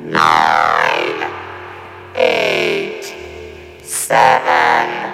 nine, eight, seven.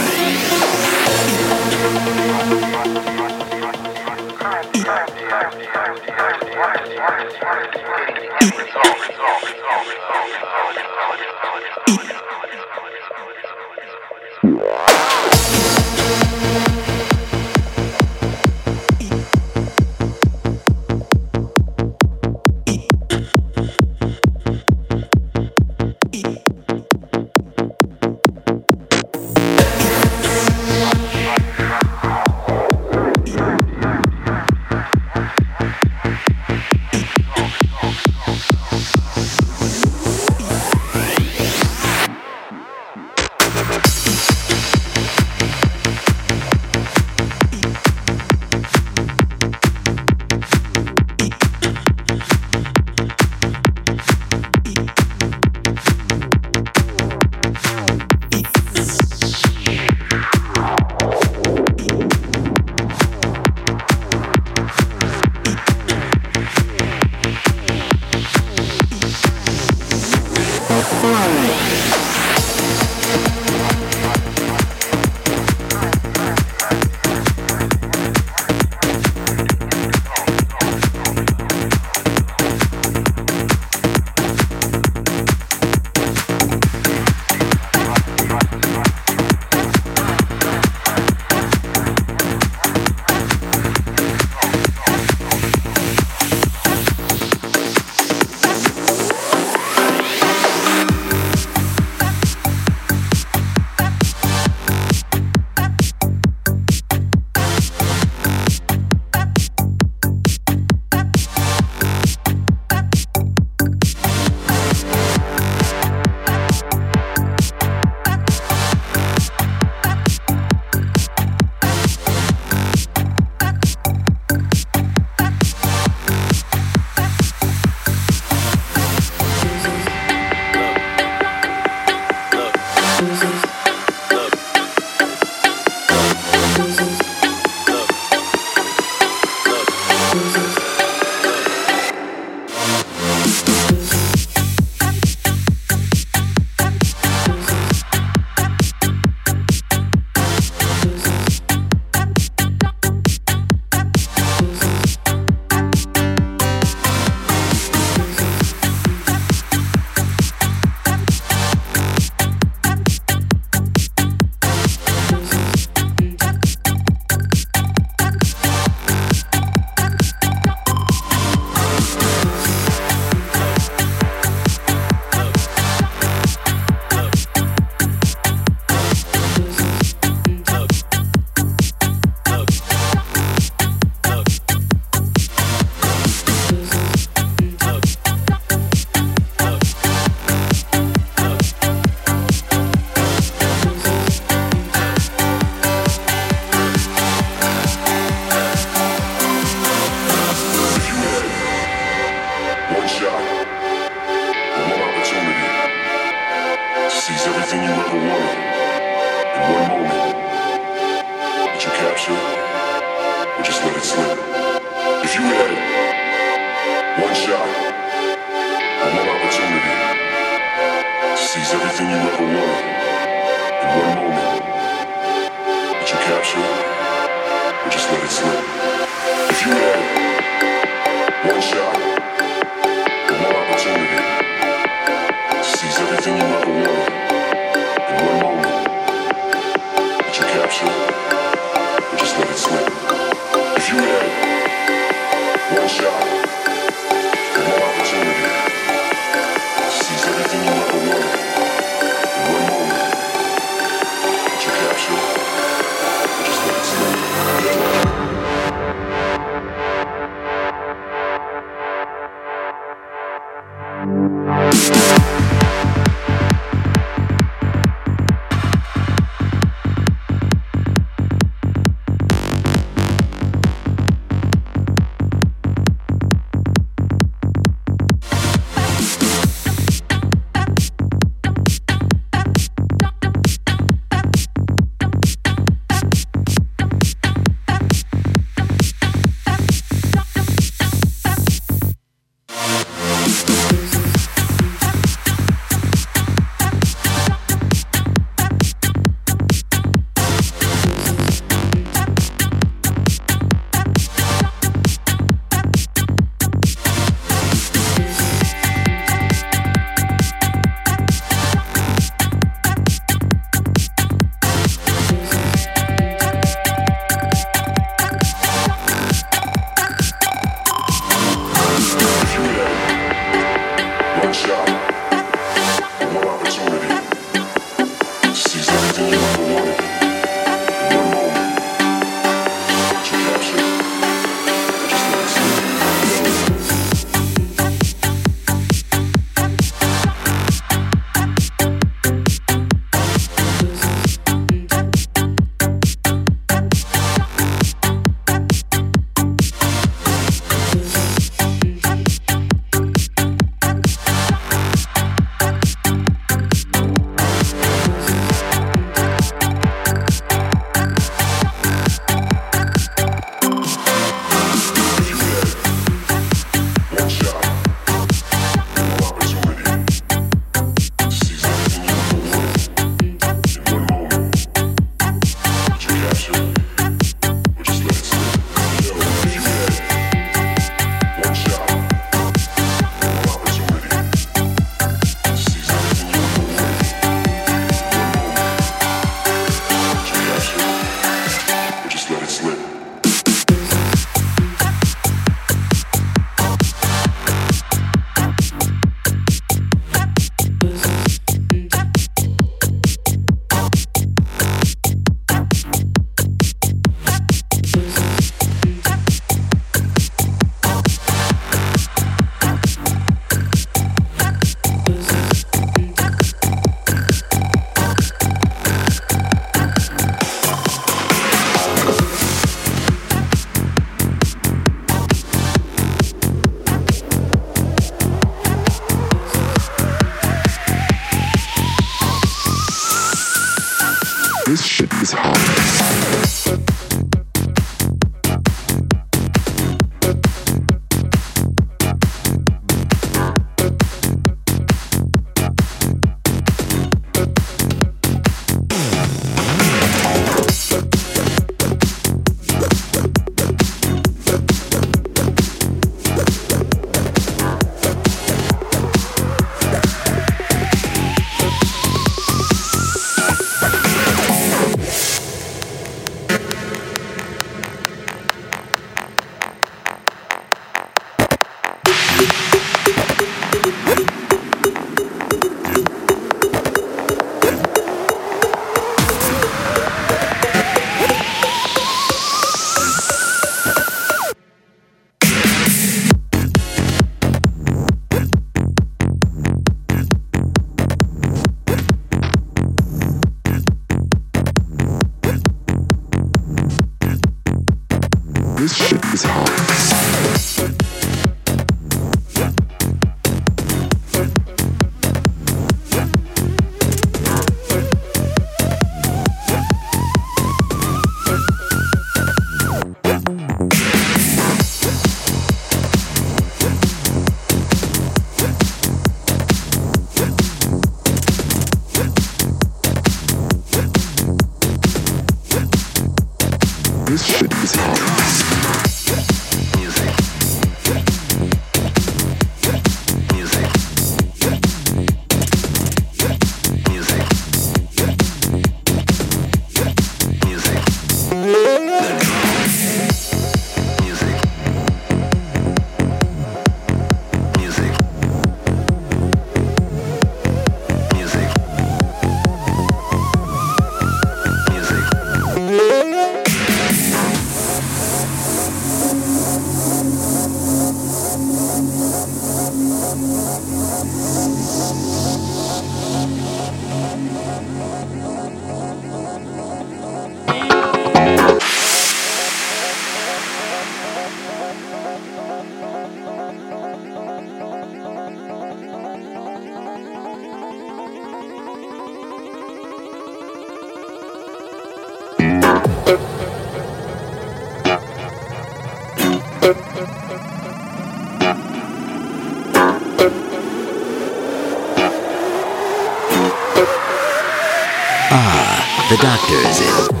The doctor is in.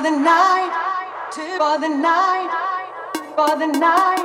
for the night, for the night, for the night.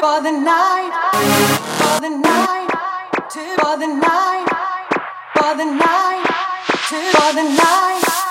for the night, for the night, for the night, for the night, for the night.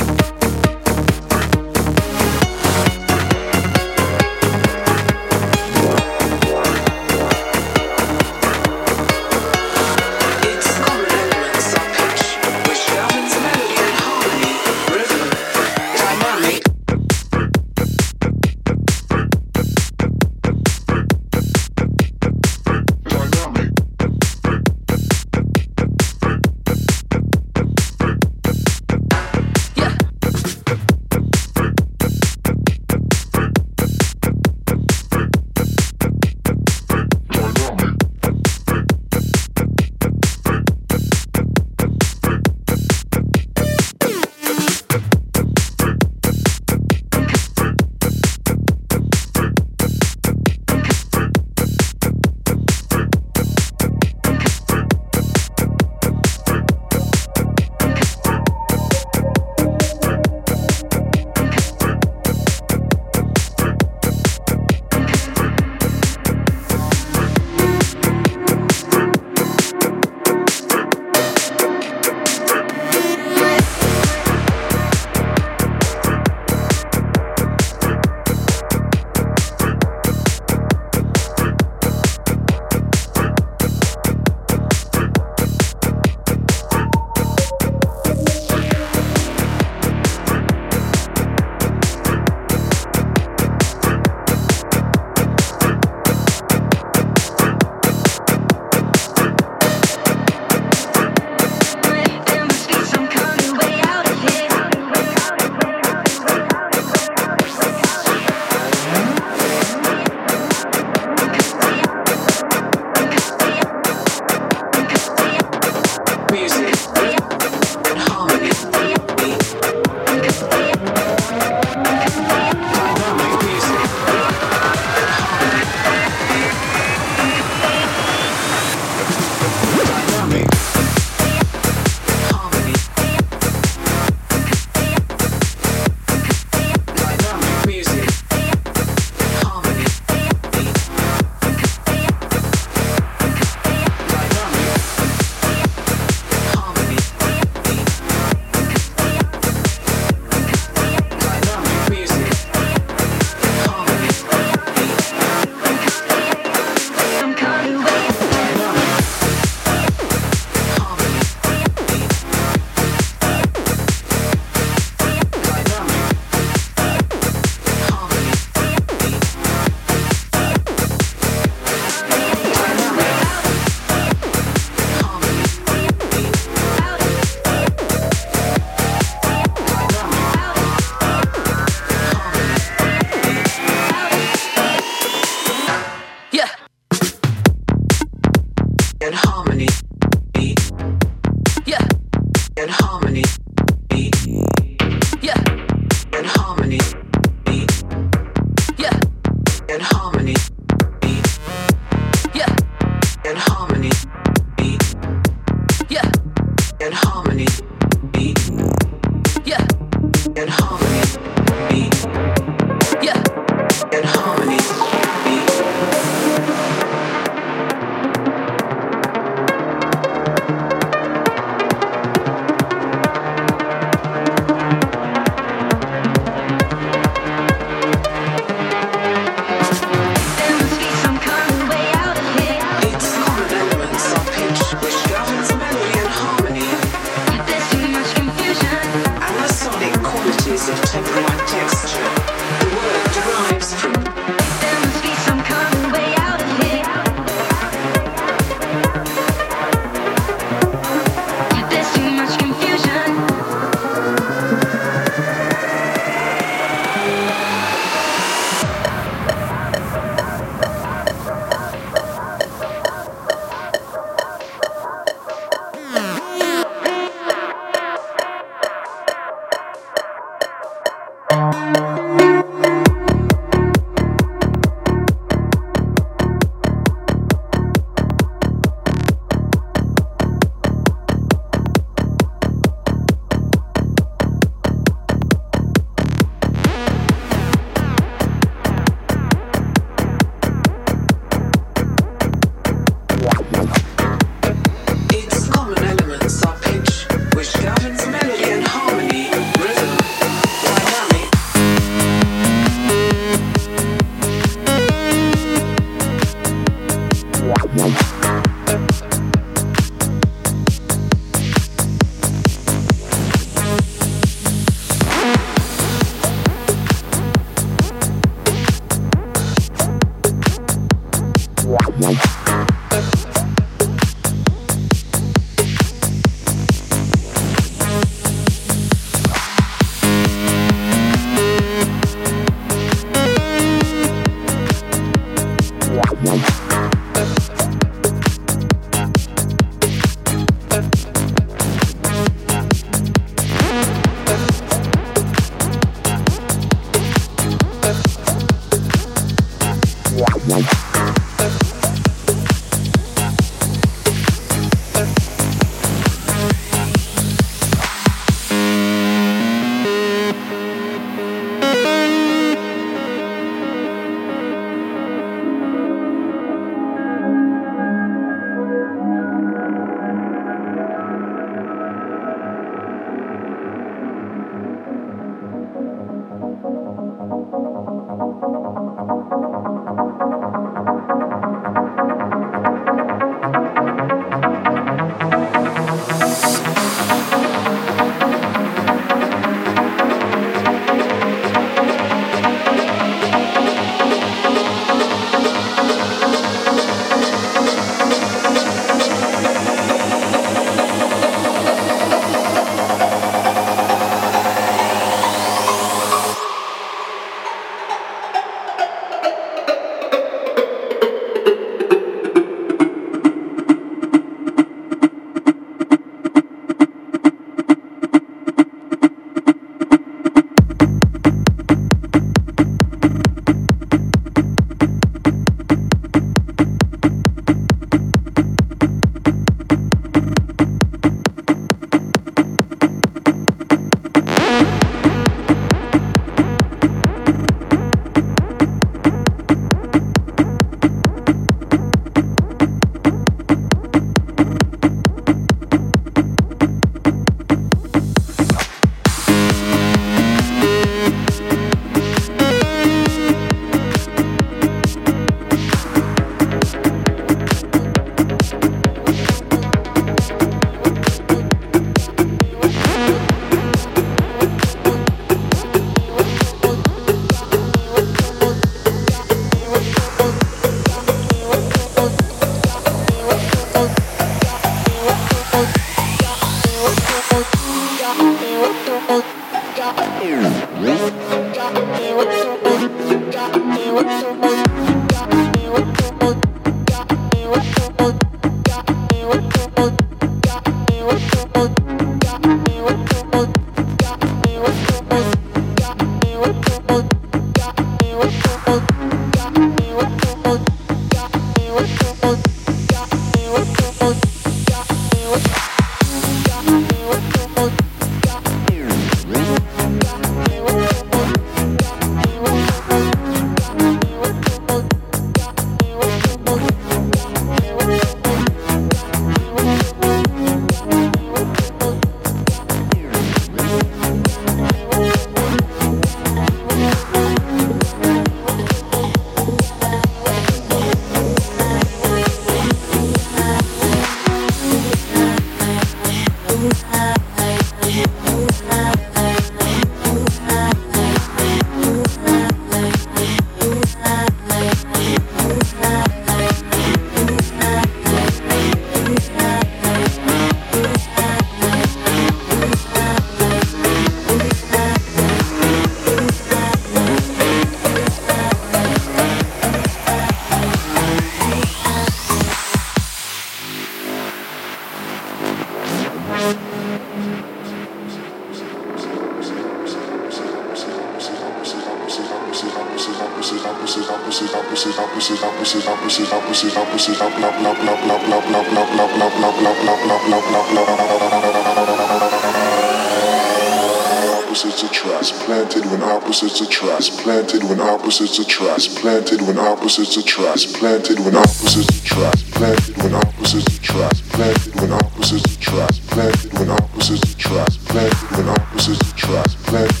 opposites attract. Planted when opposites attract. Planted when opposites attract. Planted when opposites attract. Planted when opposites attract. Planted when opposites attract. Planted when opposites attract. Planted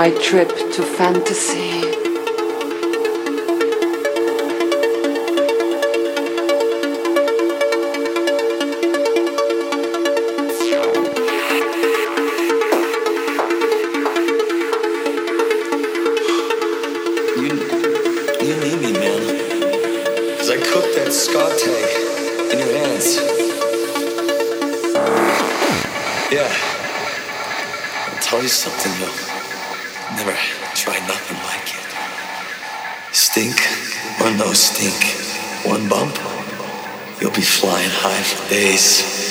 my trip to fantasy. One or no stink, one bump, you'll be flying high for days.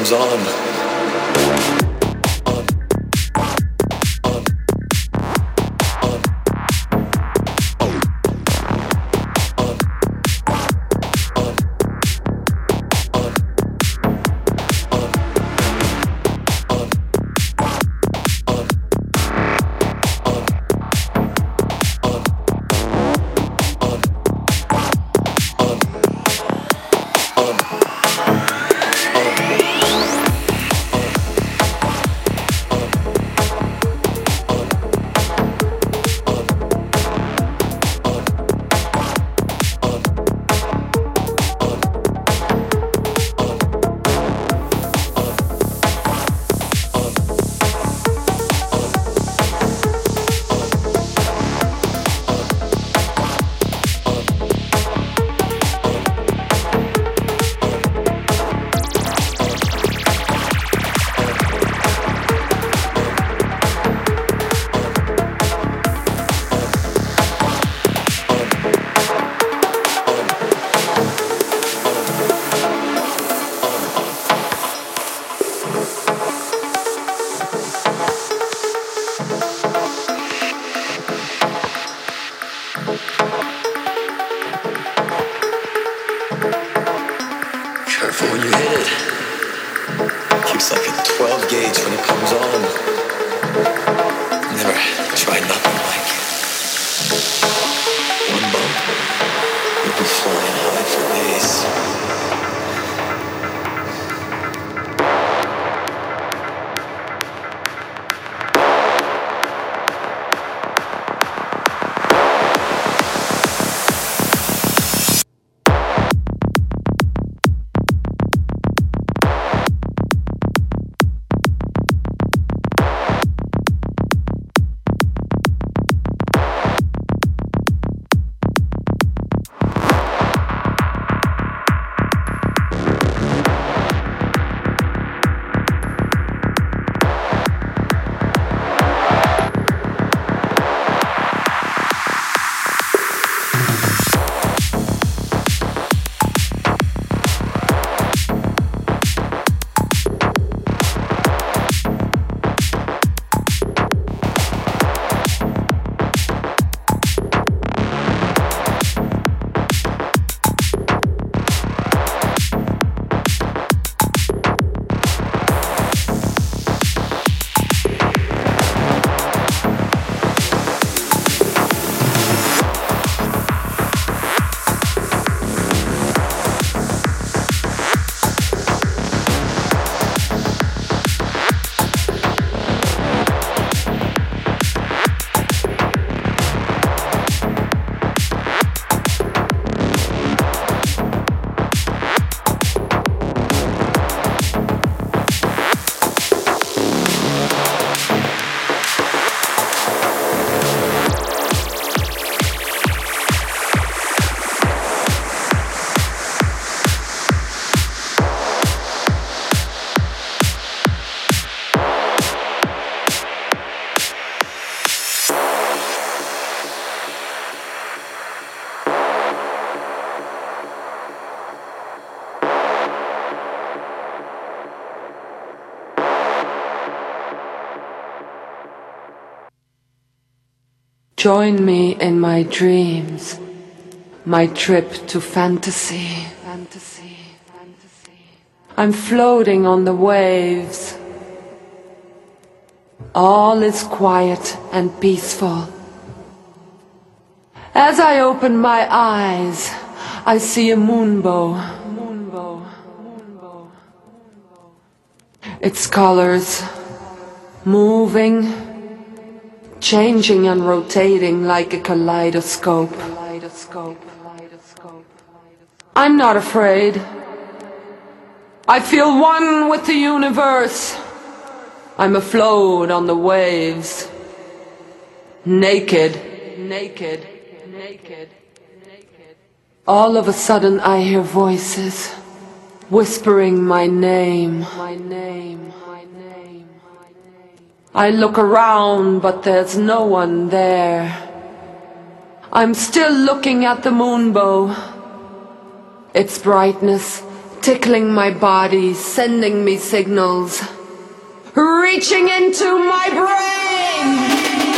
comes on. Join me in my dreams, my trip to fantasy. Fantasy. I'm floating on the waves. All is quiet and peaceful. As I open my eyes, I see a moonbow. Moonbow. Moonbow. Its colors moving, changing and rotating like a kaleidoscope. I'm not afraid. I feel one with the universe. I'm afloat on the waves. Naked, naked, naked. All of a sudden I hear voices whispering. My name. My name. I look around, but there's no one there. I'm still looking at the moonbow. Its brightness tickling my body, sending me signals, reaching into my brain.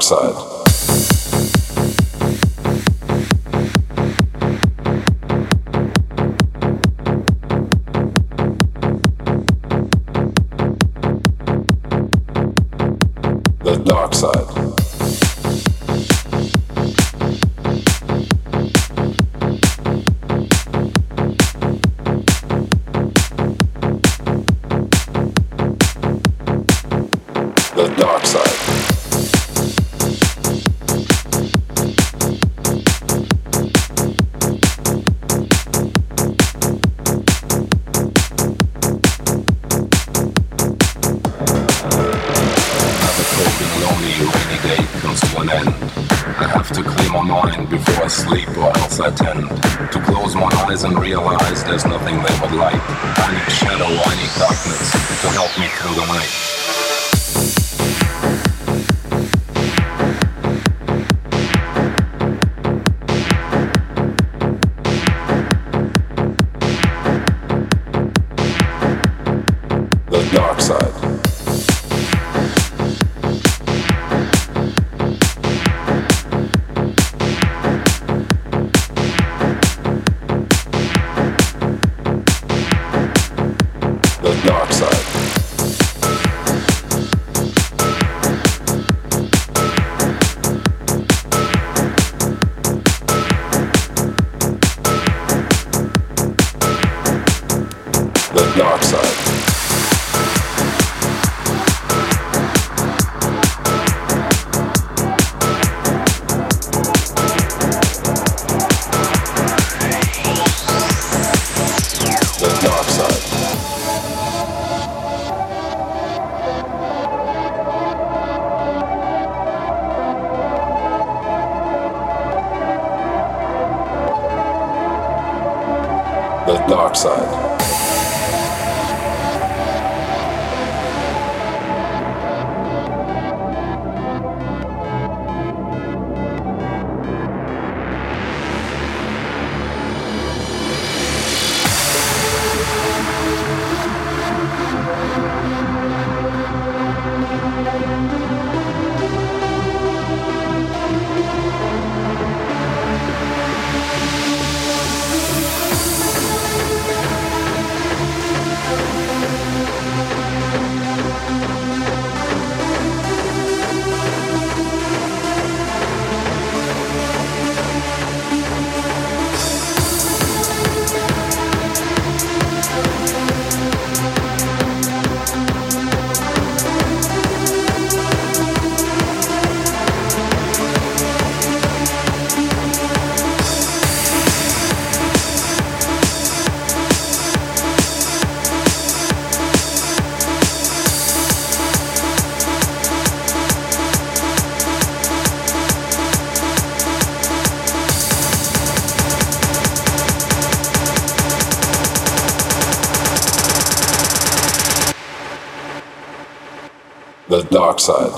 upside. oxide.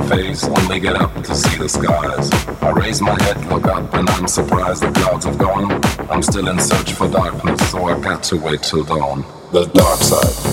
my face when they get up to see the skies. I raise my head, look up, and I'm surprised the clouds have gone. I'm still in search for darkness, so I got to wait till dawn. The dark side.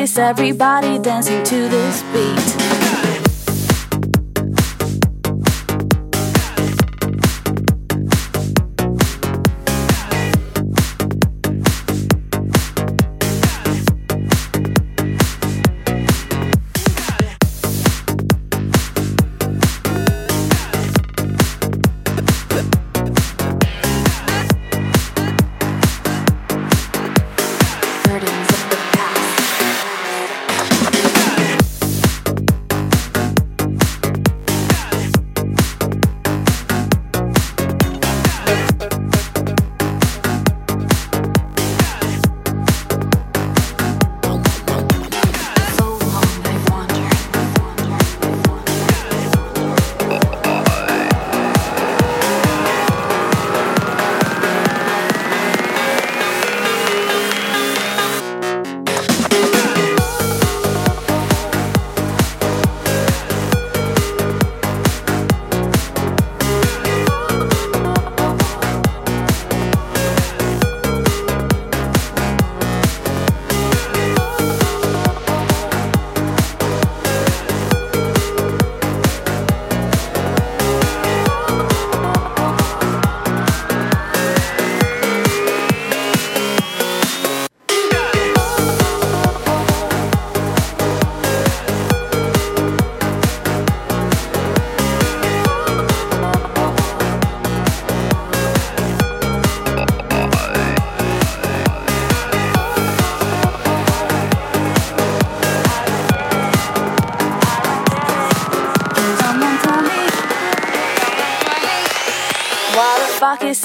kiss everybody dancing to this beat.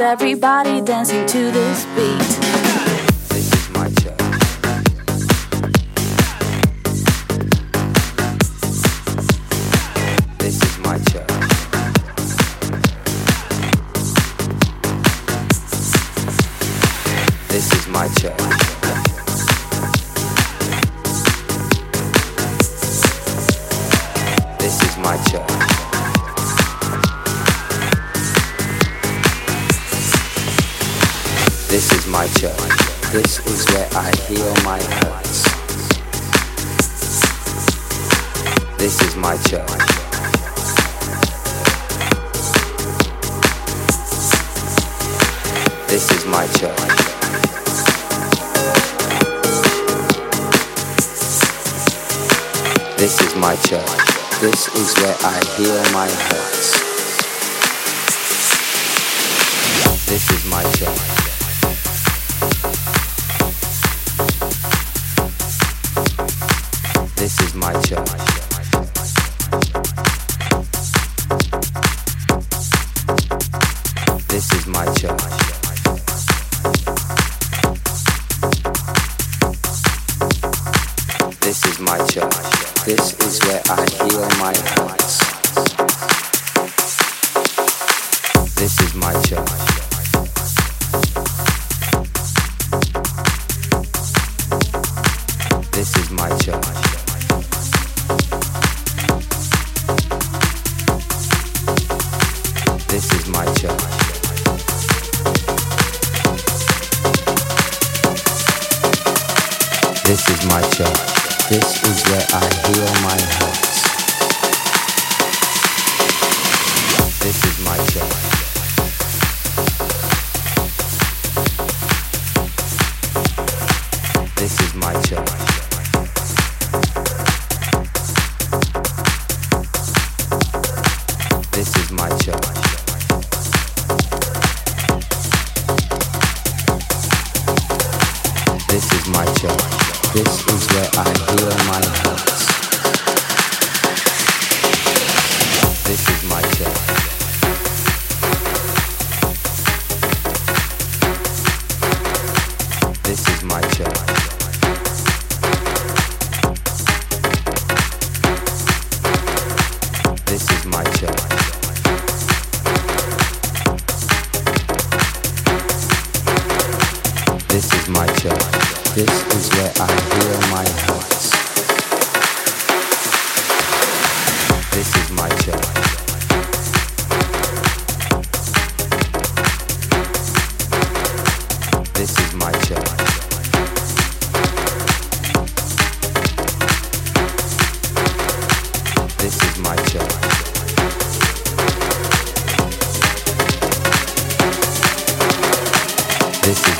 everybody dancing to this beat.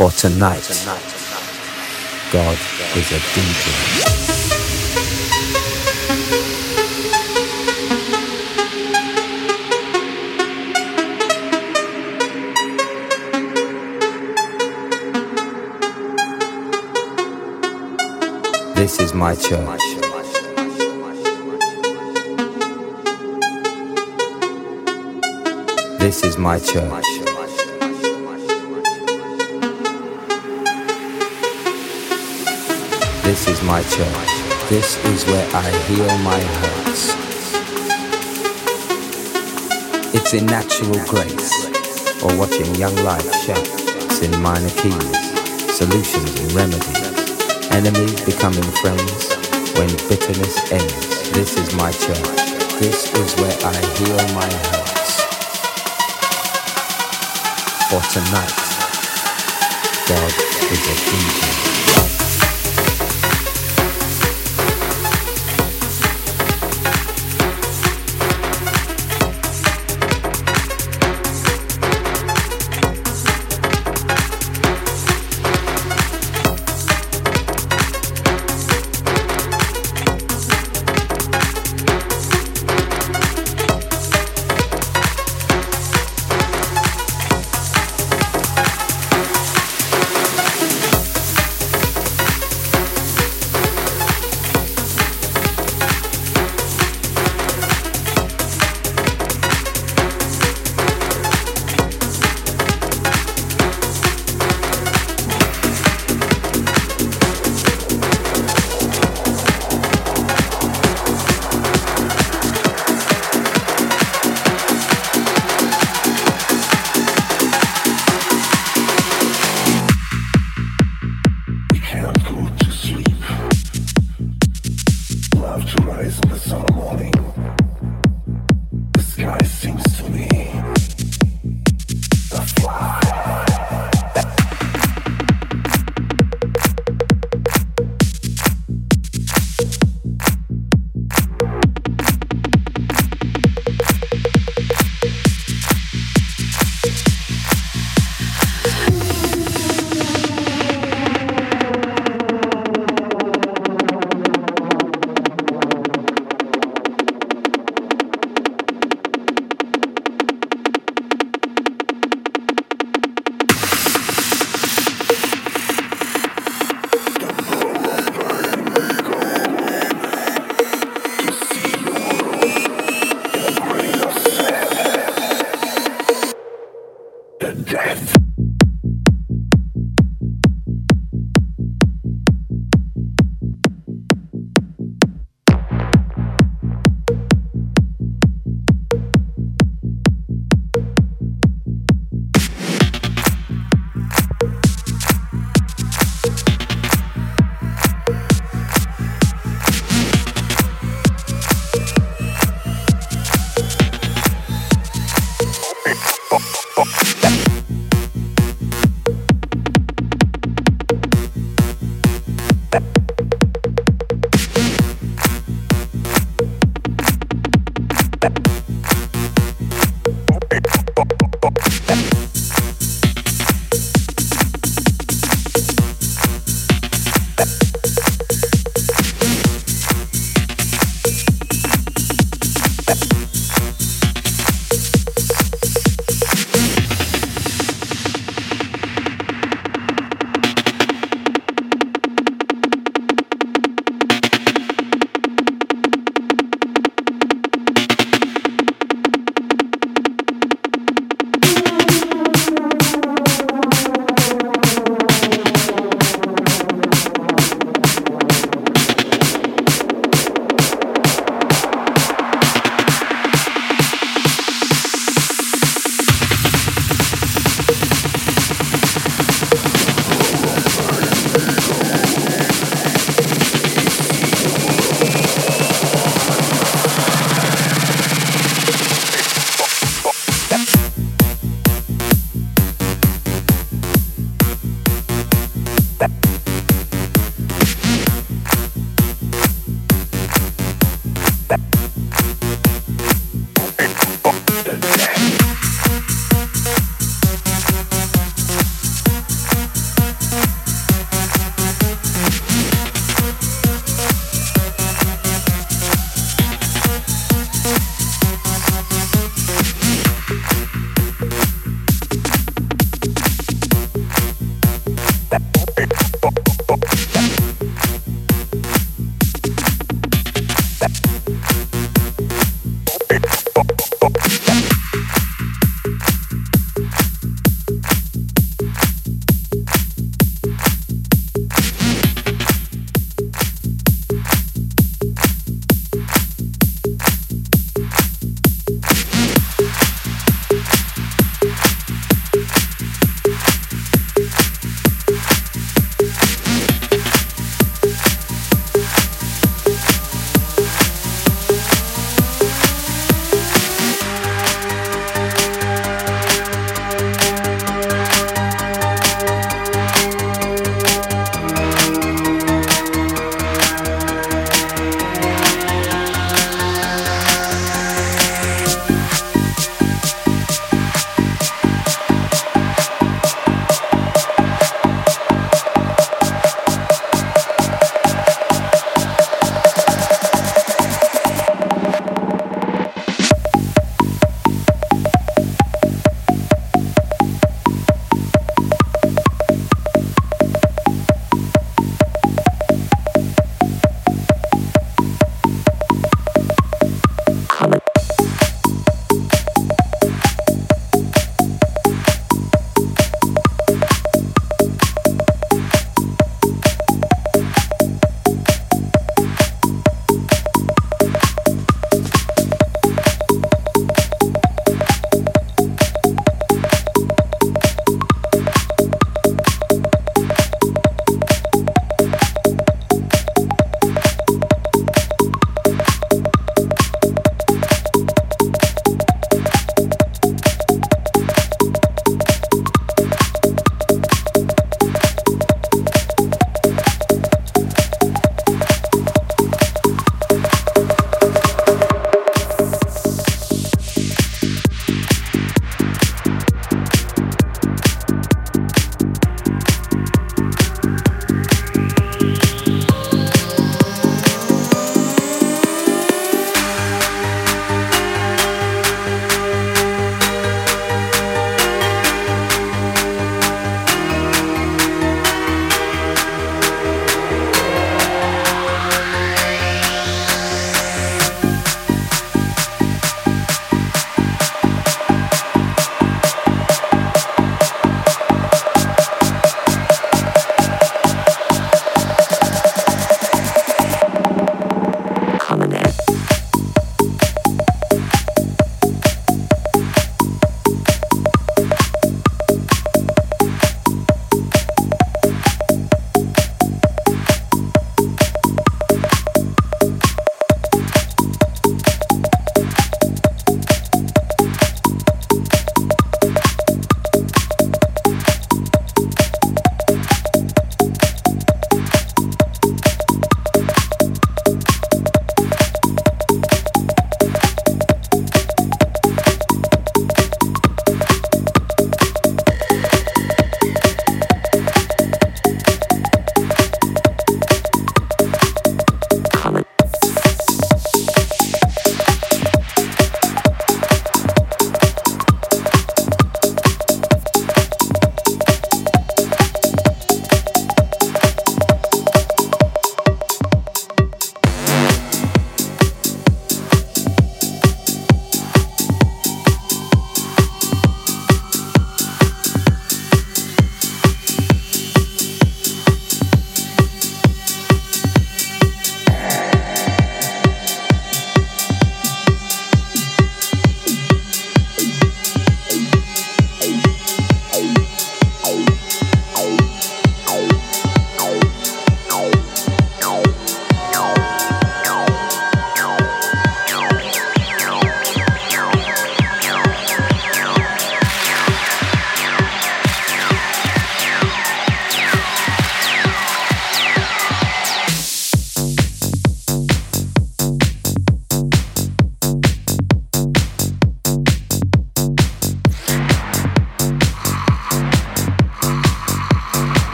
For tonight, God is a DJ. This is my church. This is my church. Is my church. This is where I heal my hurts. It's in natural grace, or watching young life shape. It's in minor keys, solutions and remedies. Enemies becoming friends when bitterness ends. This is my church. This is where I heal my hurts. For tonight, God is a DJ.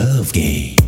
Love game.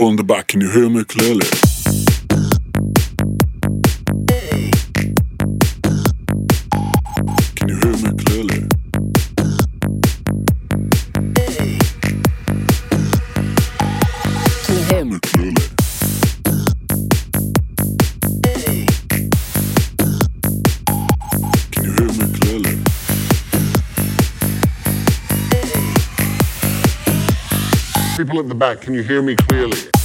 on the back, can you hear me clearly? the back. Can you hear me clearly?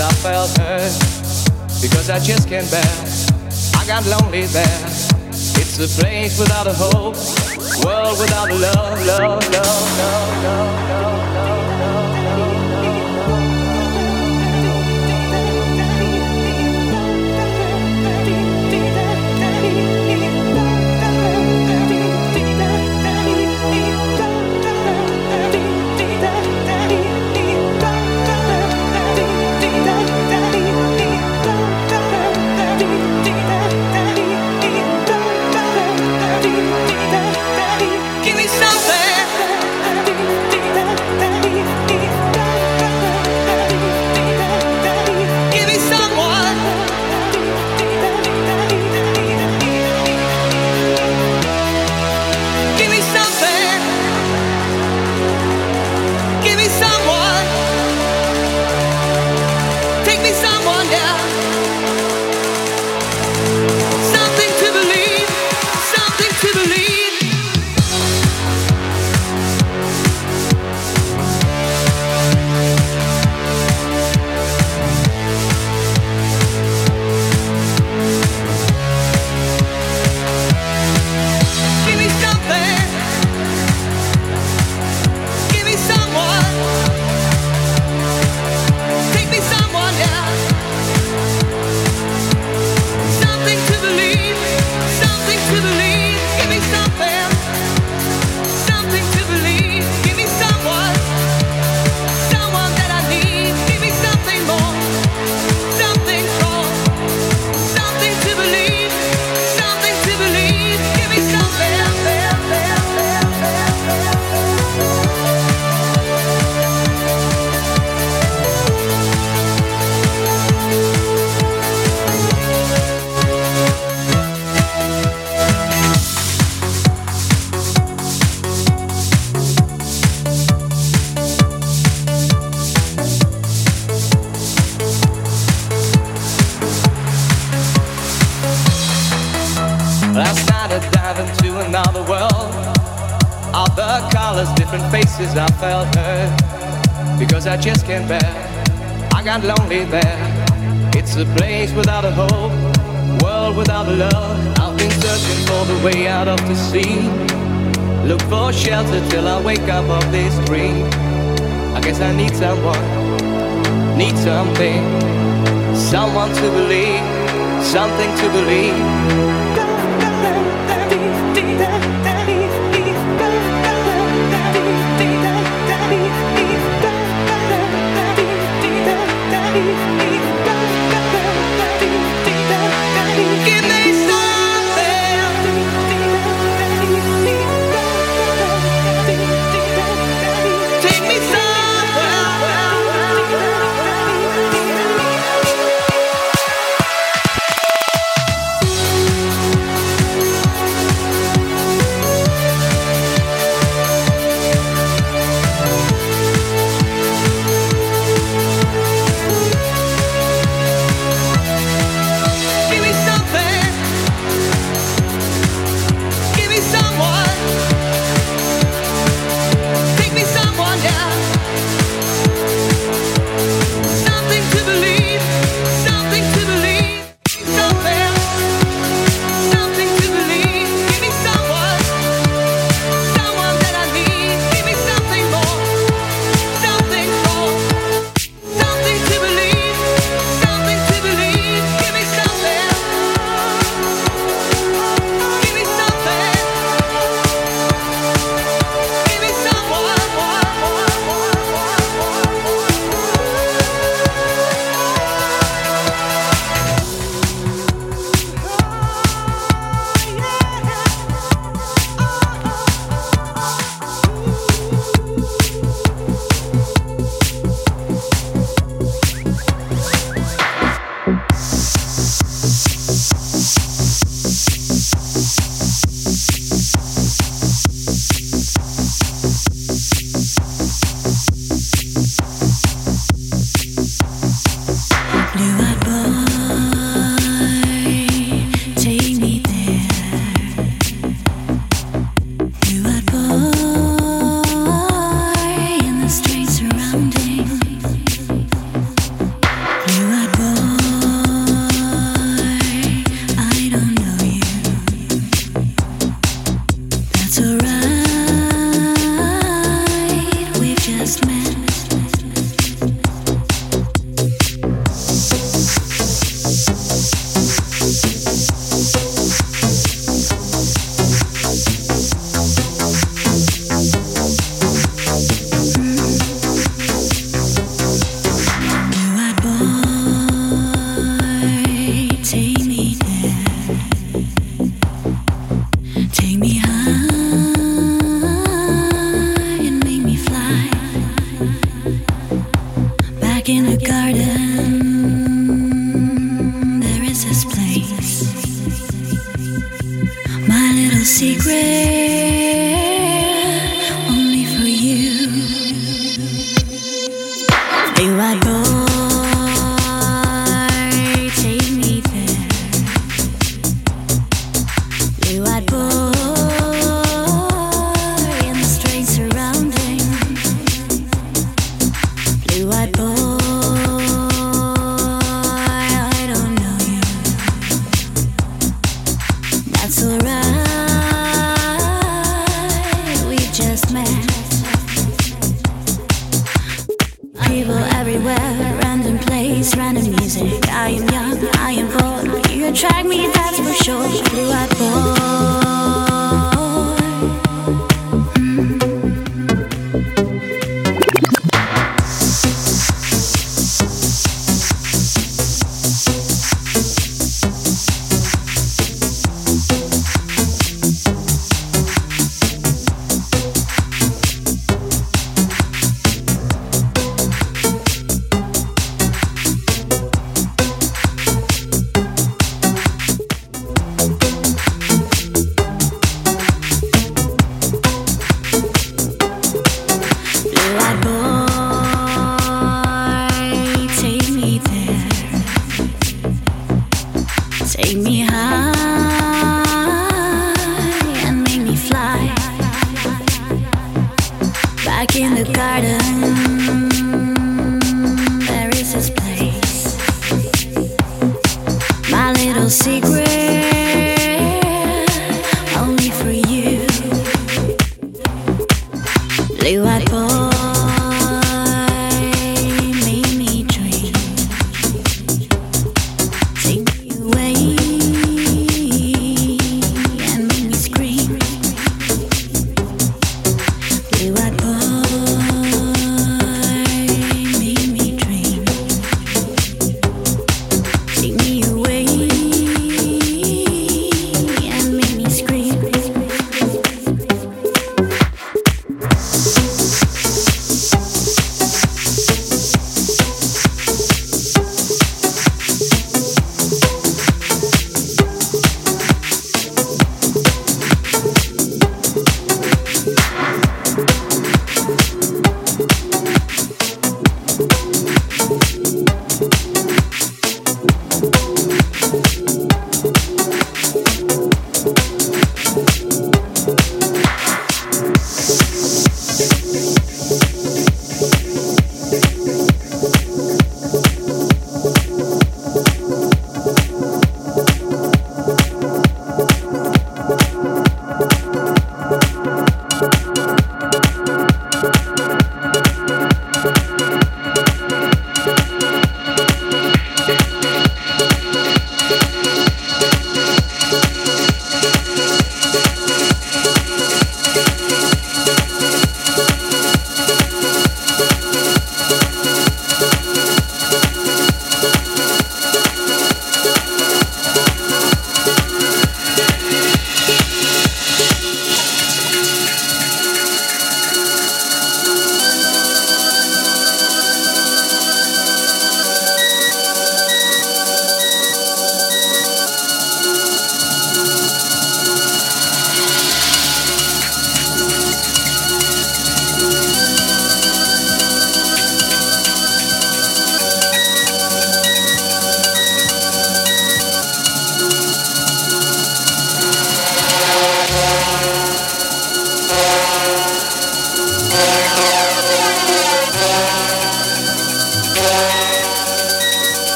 I felt hurt because I just can't bear. I got lonely there. It's a place without a hope, world without a love, love, love, love, love, love, love.